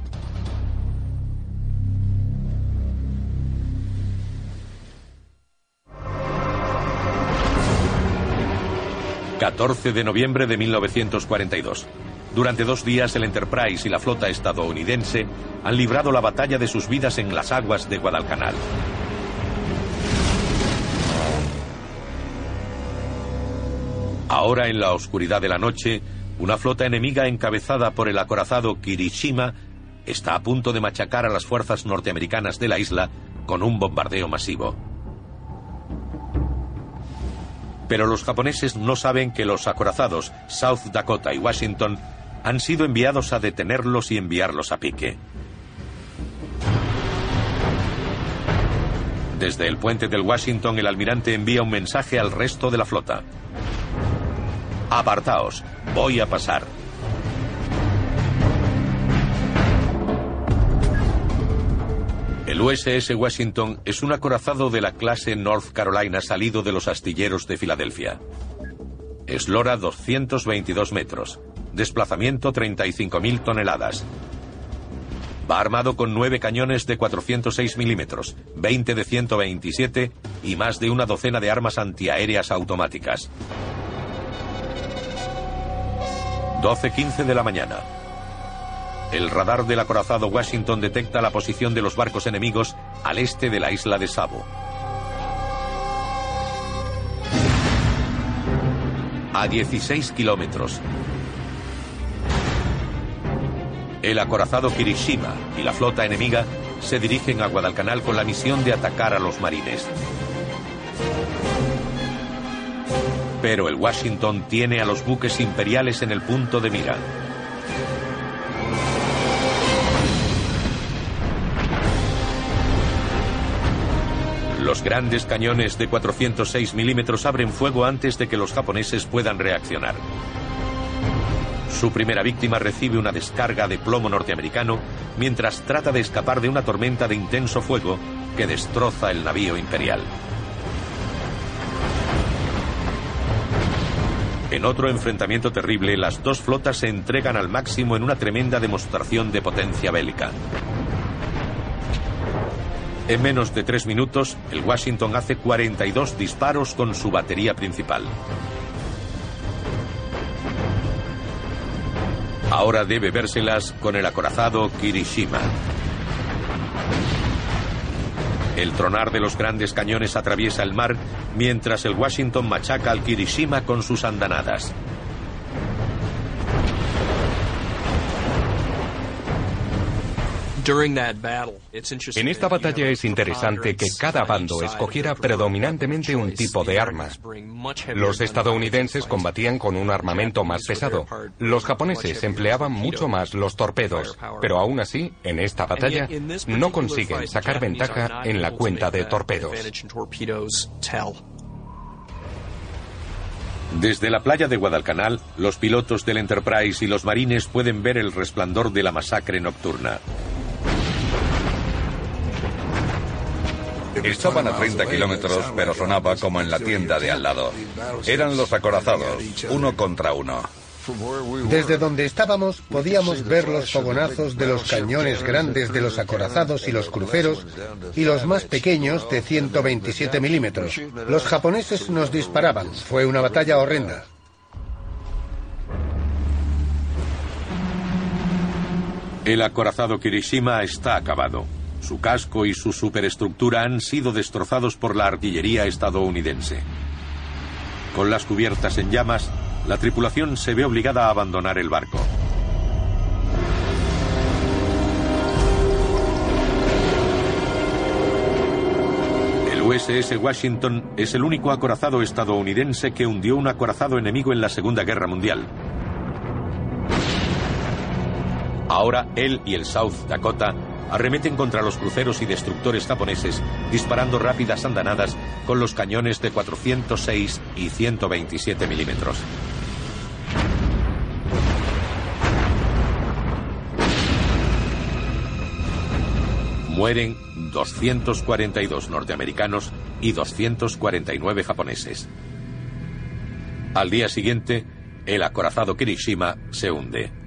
14 de noviembre de 1942. Durante dos días el Enterprise y la flota estadounidense han librado la batalla de sus vidas en las aguas de Guadalcanal. Ahora en la oscuridad de la noche, una flota enemiga encabezada por el acorazado Kirishima está a punto de machacar a las fuerzas norteamericanas de la isla con un bombardeo masivo. Pero los japoneses no saben que los acorazados South Dakota y Washington han sido enviados a detenerlos y enviarlos a pique. Desde el puente del Washington el almirante envía un mensaje al resto de la flota. Apartaos, voy a pasar. El USS Washington es un acorazado de la clase North Carolina salido de los astilleros de Filadelfia. Eslora 222 metros. Desplazamiento 35.000 toneladas. Va armado con nueve cañones de 406 milímetros, 20 de 127 y más de una docena de armas antiaéreas automáticas. 12.15 de la mañana. El radar del acorazado Washington detecta la posición de los barcos enemigos al este de la isla de Sabo. A 16 kilómetros. El acorazado Kirishima y la flota enemiga se dirigen a Guadalcanal con la misión de atacar a los marines. Pero el Washington tiene a los buques imperiales en el punto de mira. Los grandes cañones de 406 milímetros abren fuego antes de que los japoneses puedan reaccionar. Su primera víctima recibe una descarga de plomo norteamericano mientras trata de escapar de una tormenta de intenso fuego que destroza el navío imperial. En otro enfrentamiento terrible, las dos flotas se entregan al máximo en una tremenda demostración de potencia bélica. En menos de tres minutos, el Washington hace 42 disparos con su batería principal. Ahora debe vérselas con el acorazado Kirishima. El tronar de los grandes cañones atraviesa el mar mientras el Washington machaca al Kirishima con sus andanadas. En esta batalla es interesante que cada bando escogiera predominantemente un tipo de arma. Los estadounidenses combatían con un armamento más pesado. Los japoneses empleaban mucho más los torpedos, pero aún así, en esta batalla, no consiguen sacar ventaja en la cuenta de torpedos. Desde la playa de Guadalcanal, los pilotos del Enterprise y los marines pueden ver el resplandor de la masacre nocturna. Estaban a 30 kilómetros, pero sonaba como en la tienda de al lado. Eran los acorazados, uno contra uno. Desde donde estábamos podíamos ver los fogonazos de los cañones grandes de los acorazados y los cruceros y los más pequeños de 127 milímetros. Los japoneses nos disparaban. Fue una batalla horrenda. El acorazado Kirishima está acabado. Su casco y su superestructura han sido destrozados por la artillería estadounidense. Con las cubiertas en llamas, la tripulación se ve obligada a abandonar el barco. El USS Washington es el único acorazado estadounidense que hundió un acorazado enemigo en la Segunda Guerra Mundial. Ahora él y el South Dakota arremeten contra los cruceros y destructores japoneses, disparando rápidas andanadas con los cañones de 406 y 127 milímetros. Mueren 242 norteamericanos y 249 japoneses. Al día siguiente, el acorazado Kirishima se hunde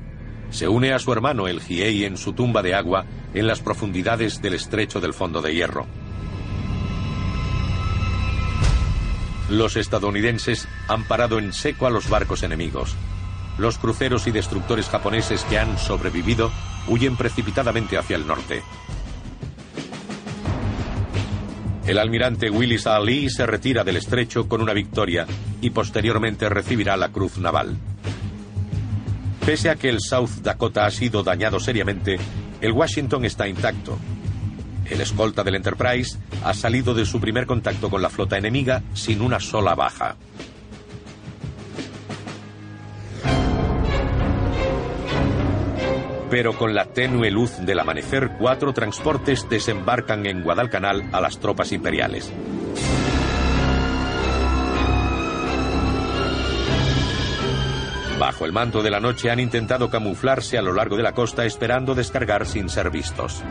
se une a su hermano el Hiei en su tumba de agua en las profundidades del estrecho del fondo de hierro. Los estadounidenses han parado en seco a los barcos enemigos. Los cruceros y destructores japoneses que han sobrevivido huyen precipitadamente hacia el norte. El almirante Willis A. Lee se retira del estrecho con una victoria y posteriormente recibirá la Cruz Naval. Pese a que el South Dakota ha sido dañado seriamente, el Washington está intacto. El escolta del Enterprise ha salido de su primer contacto con la flota enemiga sin una sola baja. Pero con la tenue luz del amanecer, cuatro transportes desembarcan en Guadalcanal a las tropas imperiales. Bajo el manto de la noche han intentado camuflarse a lo largo de la costa esperando descargar sin ser vistos.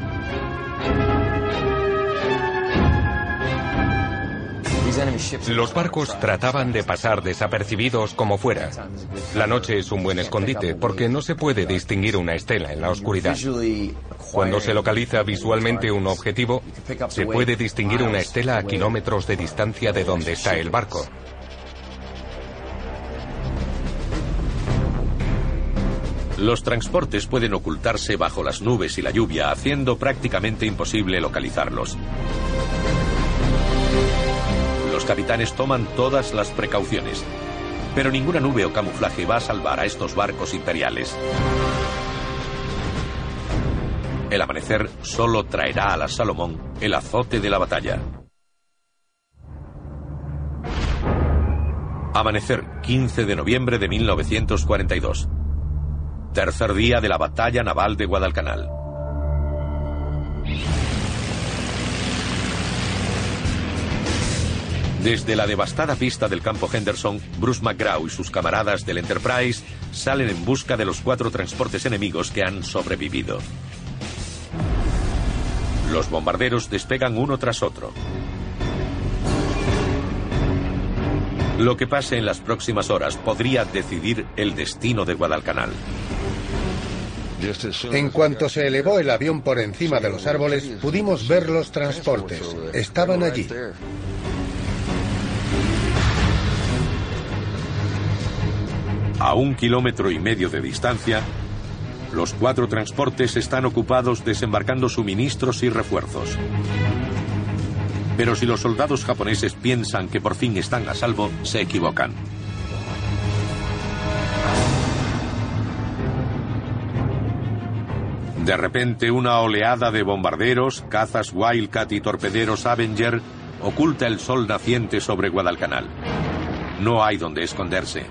Los barcos trataban de pasar desapercibidos como fuera. La noche es un buen escondite porque no se puede distinguir una estela en la oscuridad. Cuando se localiza visualmente un objetivo, se puede distinguir una estela a kilómetros de distancia de donde está el barco. Los transportes pueden ocultarse bajo las nubes y la lluvia, haciendo prácticamente imposible localizarlos. Los capitanes toman todas las precauciones, pero ninguna nube o camuflaje va a salvar a estos barcos imperiales. El amanecer solo traerá a la Salomón el azote de la batalla. Amanecer, 15 de noviembre de 1942. Tercer día de la batalla naval de Guadalcanal. Desde la devastada pista del campo Henderson, Bruce McGraw y sus camaradas del Enterprise salen en busca de los cuatro transportes enemigos que han sobrevivido. Los bombarderos despegan uno tras otro. Lo que pase en las próximas horas podría decidir el destino de Guadalcanal. En cuanto se elevó el avión por encima de los árboles, pudimos ver los transportes. Estaban allí. A un kilómetro y medio de distancia, los cuatro transportes están ocupados desembarcando suministros y refuerzos. Pero si los soldados japoneses piensan que por fin están a salvo, se equivocan. De repente, una oleada de bombarderos, cazas Wildcat y torpederos Avenger oculta el sol naciente sobre Guadalcanal. No hay donde esconderse.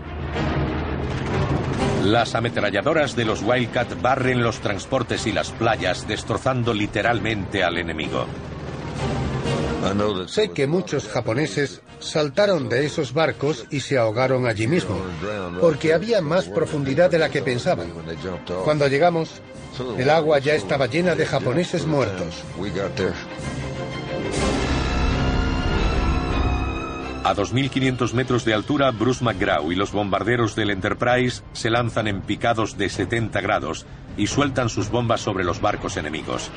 Las ametralladoras de los Wildcat barren los transportes y las playas, destrozando literalmente al enemigo. Sé que muchos japoneses saltaron de esos barcos y se ahogaron allí mismo, porque había más profundidad de la que pensaban. Cuando llegamos, el agua ya estaba llena de japoneses muertos. A 2.500 metros de altura, Bruce McGraw y los bombarderos del Enterprise se lanzan en picados de 70 grados y sueltan sus bombas sobre los barcos enemigos.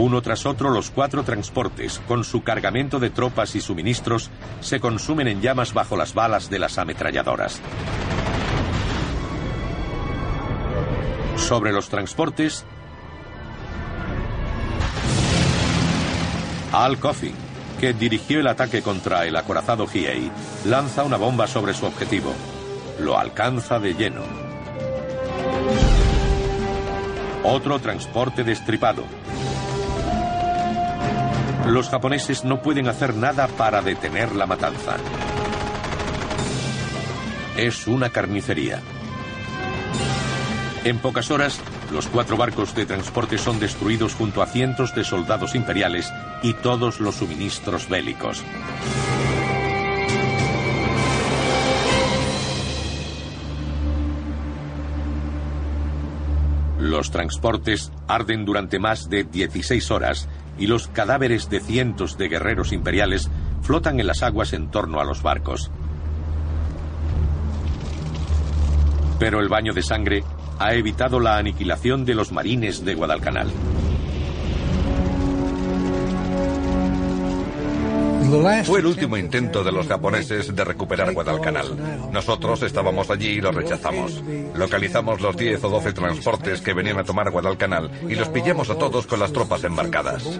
Uno tras otro, los cuatro transportes, con su cargamento de tropas y suministros, se consumen en llamas bajo las balas de las ametralladoras. Sobre los transportes, Al Coffin, que dirigió el ataque contra el acorazado Hiei, lanza una bomba sobre su objetivo. Lo alcanza de lleno. Otro transporte destripado, los japoneses no pueden hacer nada para detener la matanza. Es una carnicería. En pocas horas, los cuatro barcos de transporte son destruidos junto a cientos de soldados imperiales y todos los suministros bélicos. Los transportes arden durante más de 16 horas y los cadáveres de cientos de guerreros imperiales flotan en las aguas en torno a los barcos. Pero el baño de sangre ha evitado la aniquilación de los marines de Guadalcanal. Fue el último intento de los japoneses de recuperar Guadalcanal. Nosotros estábamos allí y los rechazamos. Localizamos los 10 o 12 transportes que venían a tomar Guadalcanal y los pillamos a todos con las tropas embarcadas.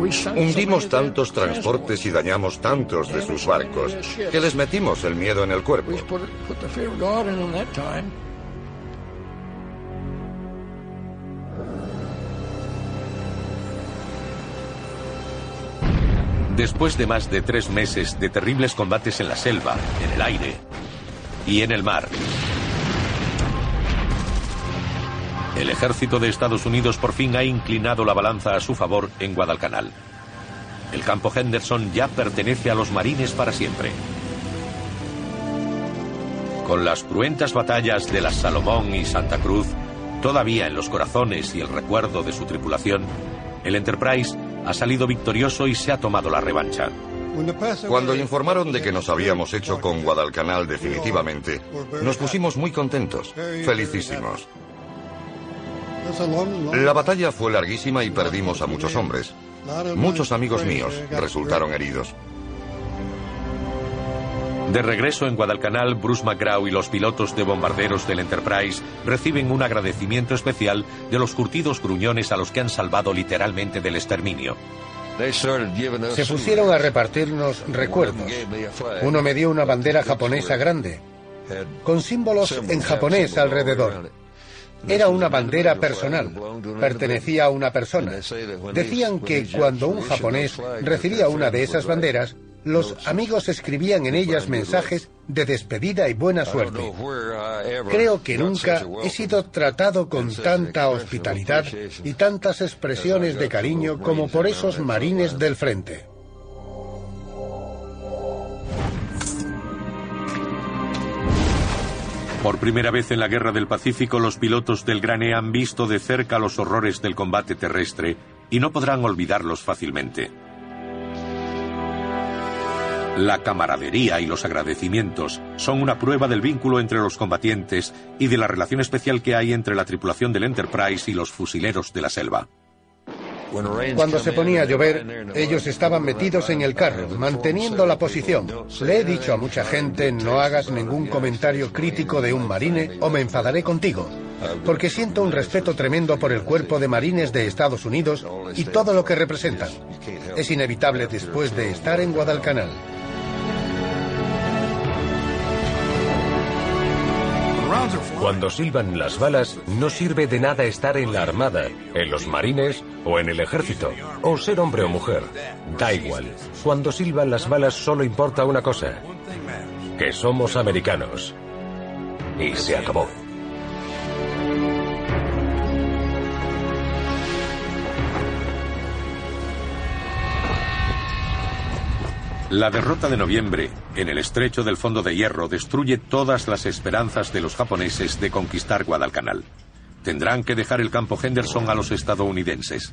Hundimos tantos transportes y dañamos tantos de sus barcos que les metimos el miedo en el cuerpo. Después de más de tres meses de terribles combates en la selva, en el aire y en el mar, el ejército de Estados Unidos por fin ha inclinado la balanza a su favor en Guadalcanal. El campo Henderson ya pertenece a los marines para siempre. Con las cruentas batallas de las Salomón y Santa Cruz, todavía en los corazones y el recuerdo de su tripulación, el Enterprise ha salido victorioso y se ha tomado la revancha. Cuando informaron de que nos habíamos hecho con Guadalcanal definitivamente, nos pusimos muy contentos, felicísimos. La batalla fue larguísima y perdimos a muchos hombres. Muchos amigos míos resultaron heridos. De regreso en Guadalcanal, Bruce McGraw y los pilotos de bombarderos del Enterprise reciben un agradecimiento especial de los curtidos gruñones a los que han salvado literalmente del exterminio. Se pusieron a repartirnos recuerdos. Uno me dio una bandera japonesa grande, con símbolos en japonés alrededor. Era una bandera personal, pertenecía a una persona. Decían que cuando un japonés recibía una de esas banderas, los amigos escribían en ellas mensajes de despedida y buena suerte. Creo que nunca he sido tratado con tanta hospitalidad y tantas expresiones de cariño como por esos marines del frente. Por primera vez en la Guerra del Pacífico, los pilotos del Gran E han visto de cerca los horrores del combate terrestre y no podrán olvidarlos fácilmente. La camaradería y los agradecimientos son una prueba del vínculo entre los combatientes y de la relación especial que hay entre la tripulación del Enterprise y los fusileros de la selva. Cuando se ponía a llover, ellos estaban metidos en el carro, manteniendo la posición. Le he dicho a mucha gente, no hagas ningún comentario crítico de un marine o me enfadaré contigo, porque siento un respeto tremendo por el cuerpo de marines de Estados Unidos y todo lo que representan. Es inevitable después de estar en Guadalcanal. Cuando silban las balas, no sirve de nada estar en la armada, en los marines o en el ejército, o ser hombre o mujer. Da igual. Cuando silban las balas solo importa una cosa, que somos americanos. Y se acabó. La derrota de noviembre en el estrecho del fondo de hierro destruye todas las esperanzas de los japoneses de conquistar Guadalcanal. Tendrán que dejar el campo Henderson a los estadounidenses.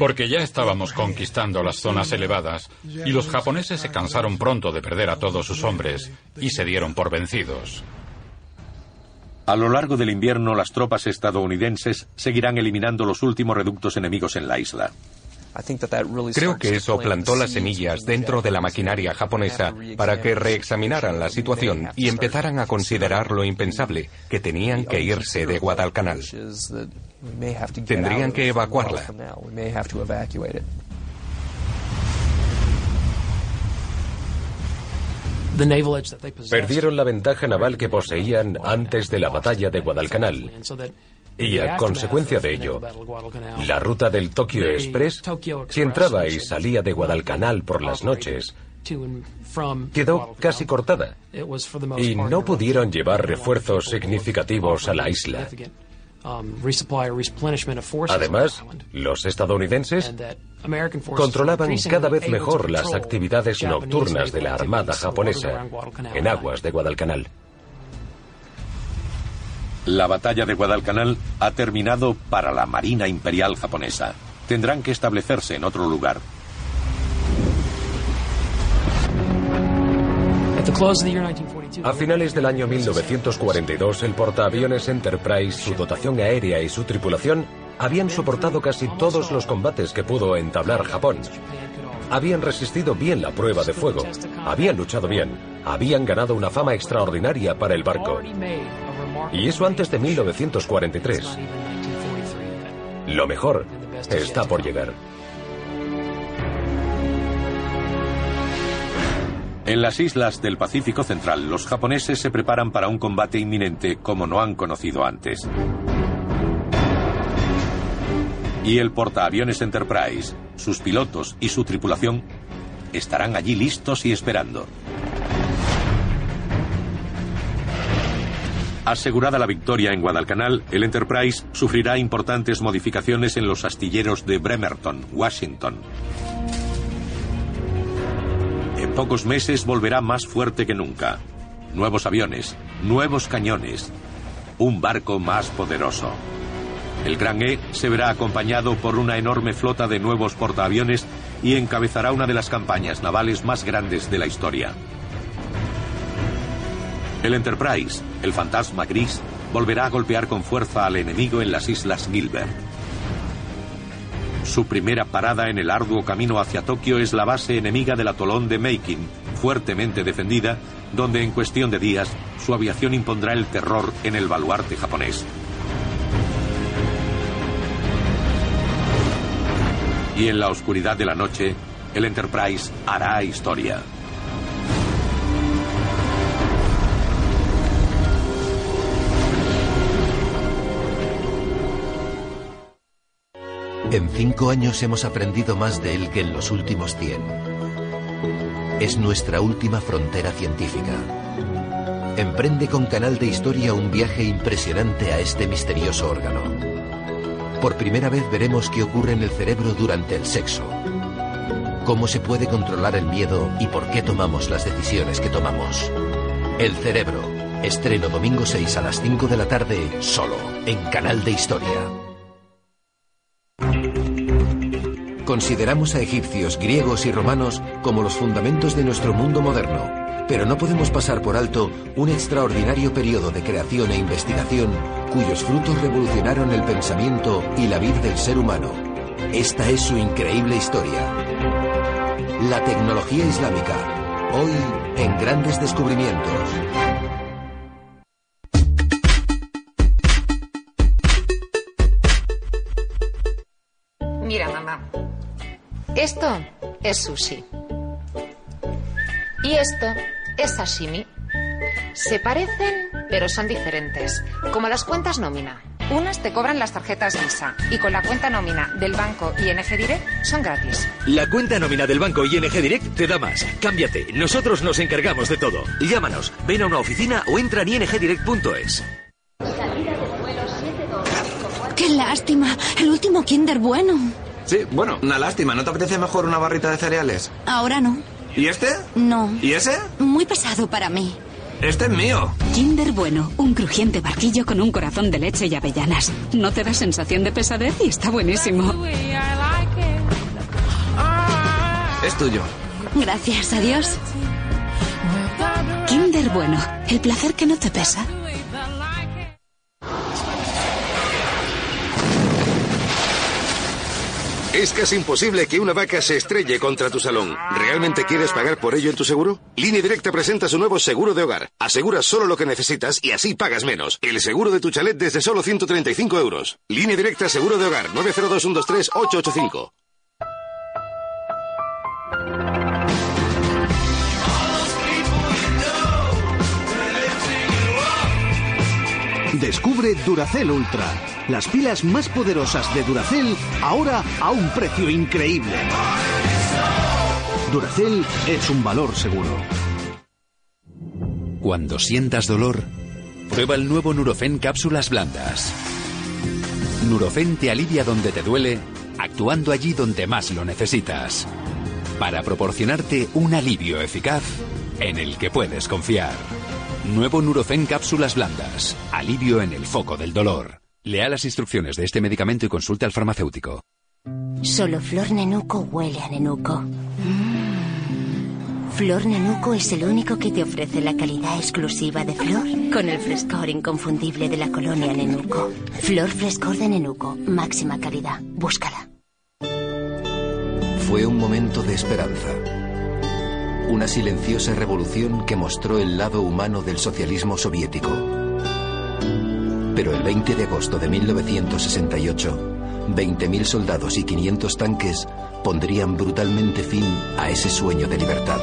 Porque ya estábamos conquistando las zonas elevadas y los japoneses se cansaron pronto de perder a todos sus hombres y se dieron por vencidos. A lo largo del invierno las tropas estadounidenses seguirán eliminando los últimos reductos enemigos en la isla. Creo que eso plantó las semillas dentro de la maquinaria japonesa para que reexaminaran la situación y empezaran a considerar lo impensable, que tenían que irse de Guadalcanal. Tendrían que evacuarla. Perdieron la ventaja naval que poseían antes de la batalla de Guadalcanal y a consecuencia de ello, la ruta del Tokyo Express, si entraba y salía de Guadalcanal por las noches, quedó casi cortada. Y no pudieron llevar refuerzos significativos a la isla. Además, los estadounidenses controlaban cada vez mejor las actividades nocturnas de la Armada japonesa en aguas de Guadalcanal. La batalla de Guadalcanal ha terminado para la Marina Imperial japonesa. Tendrán que establecerse en otro lugar. A finales del año 1942, el portaaviones Enterprise, su dotación aérea y su tripulación habían soportado casi todos los combates que pudo entablar Japón. Habían resistido bien la prueba de fuego, habían luchado bien, habían ganado una fama extraordinaria para el barco. Y eso antes de 1943. Lo mejor está por llegar. En las islas del Pacífico Central, los japoneses se preparan para un combate inminente como no han conocido antes. Y el portaaviones Enterprise, sus pilotos y su tripulación estarán allí listos y esperando. Asegurada la victoria en Guadalcanal, el Enterprise sufrirá importantes modificaciones en los astilleros de Bremerton, Washington. En pocos meses volverá más fuerte que nunca. Nuevos aviones, nuevos cañones, un barco más poderoso. El Gran E se verá acompañado por una enorme flota de nuevos portaaviones y encabezará una de las campañas navales más grandes de la historia. El Enterprise, el fantasma gris, volverá a golpear con fuerza al enemigo en las Islas Gilbert. Su primera parada en el arduo camino hacia Tokio es la base enemiga del atolón de Making, fuertemente defendida, donde en cuestión de días su aviación impondrá el terror en el baluarte japonés. Y en la oscuridad de la noche, el Enterprise hará historia. En cinco años hemos aprendido más de él que en los últimos cien. Es nuestra última frontera científica. Emprende con Canal de Historia un viaje impresionante a este misterioso órgano. Por primera vez veremos qué ocurre en el cerebro durante el sexo. Cómo se puede controlar el miedo y por qué tomamos las decisiones que tomamos. El cerebro. Estreno domingo 6 a las 5 de la tarde, solo en Canal de Historia. Consideramos a egipcios, griegos y romanos como los fundamentos de nuestro mundo moderno, pero no podemos pasar por alto un extraordinario periodo de creación e investigación cuyos frutos revolucionaron el pensamiento y la vida del ser humano. Esta es su increíble historia. La tecnología islámica, hoy en grandes descubrimientos. Esto es sushi. Y esto es sashimi. Se parecen, pero son diferentes. Como las cuentas nómina. Unas te cobran las tarjetas Visa y con la cuenta nómina del banco ING Direct son gratis. La cuenta nómina del banco ING Direct te da más. Cámbiate. Nosotros nos encargamos de todo. Llámanos, ven a una oficina o entra en ingdirect.es. ¡Qué lástima! El último Kinder bueno. Sí, bueno, una lástima. ¿No te apetece mejor una barrita de cereales? Ahora no. ¿Y este? No. ¿Y ese? Muy pesado para mí. Este es mío. Kinder Bueno, un crujiente barquillo con un corazón de leche y avellanas. No te da sensación de pesadez y está buenísimo. Es tuyo. Gracias, adiós. Kinder Bueno, el placer que no te pesa. Es casi imposible que una vaca se estrelle contra tu salón. ¿Realmente quieres pagar por ello en tu seguro? Línea Directa presenta su nuevo seguro de hogar. Aseguras solo lo que necesitas y así pagas menos. El seguro de tu chalet desde solo 135 euros. Línea Directa Seguro de Hogar 902 123 885. Descubre Duracell Ultra, las pilas más poderosas de Duracell ahora a un precio increíble. Duracell es un valor seguro. Cuando sientas dolor, prueba el nuevo Nurofen cápsulas blandas. Nurofen te alivia donde te duele, actuando allí donde más lo necesitas, para proporcionarte un alivio eficaz en el que puedes confiar. Nuevo Nurofen cápsulas blandas. Alivio en el foco del dolor. Lea las instrucciones de este medicamento y consulte al farmacéutico. Solo Flor Nenuco huele a Nenuco. Flor Nenuco es el único que te ofrece la calidad exclusiva de Flor con el frescor inconfundible de la colonia Nenuco. Flor Frescor de Nenuco, máxima calidad. Búscala. Fue un momento de esperanza. Una silenciosa revolución que mostró el lado humano del socialismo soviético. Pero el 20 de agosto de 1968, 20.000 soldados y 500 tanques pondrían brutalmente fin a ese sueño de libertad.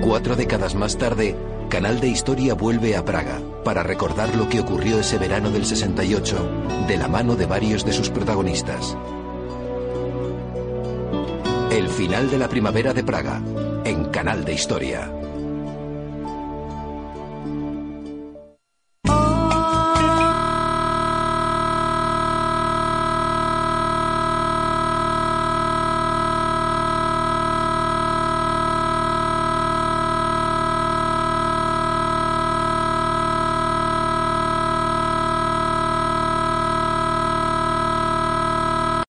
Cuatro décadas más tarde, Canal de Historia vuelve a Praga para recordar lo que ocurrió ese verano del 68 de la mano de varios de sus protagonistas. El final de la primavera de Praga, en Canal de Historia.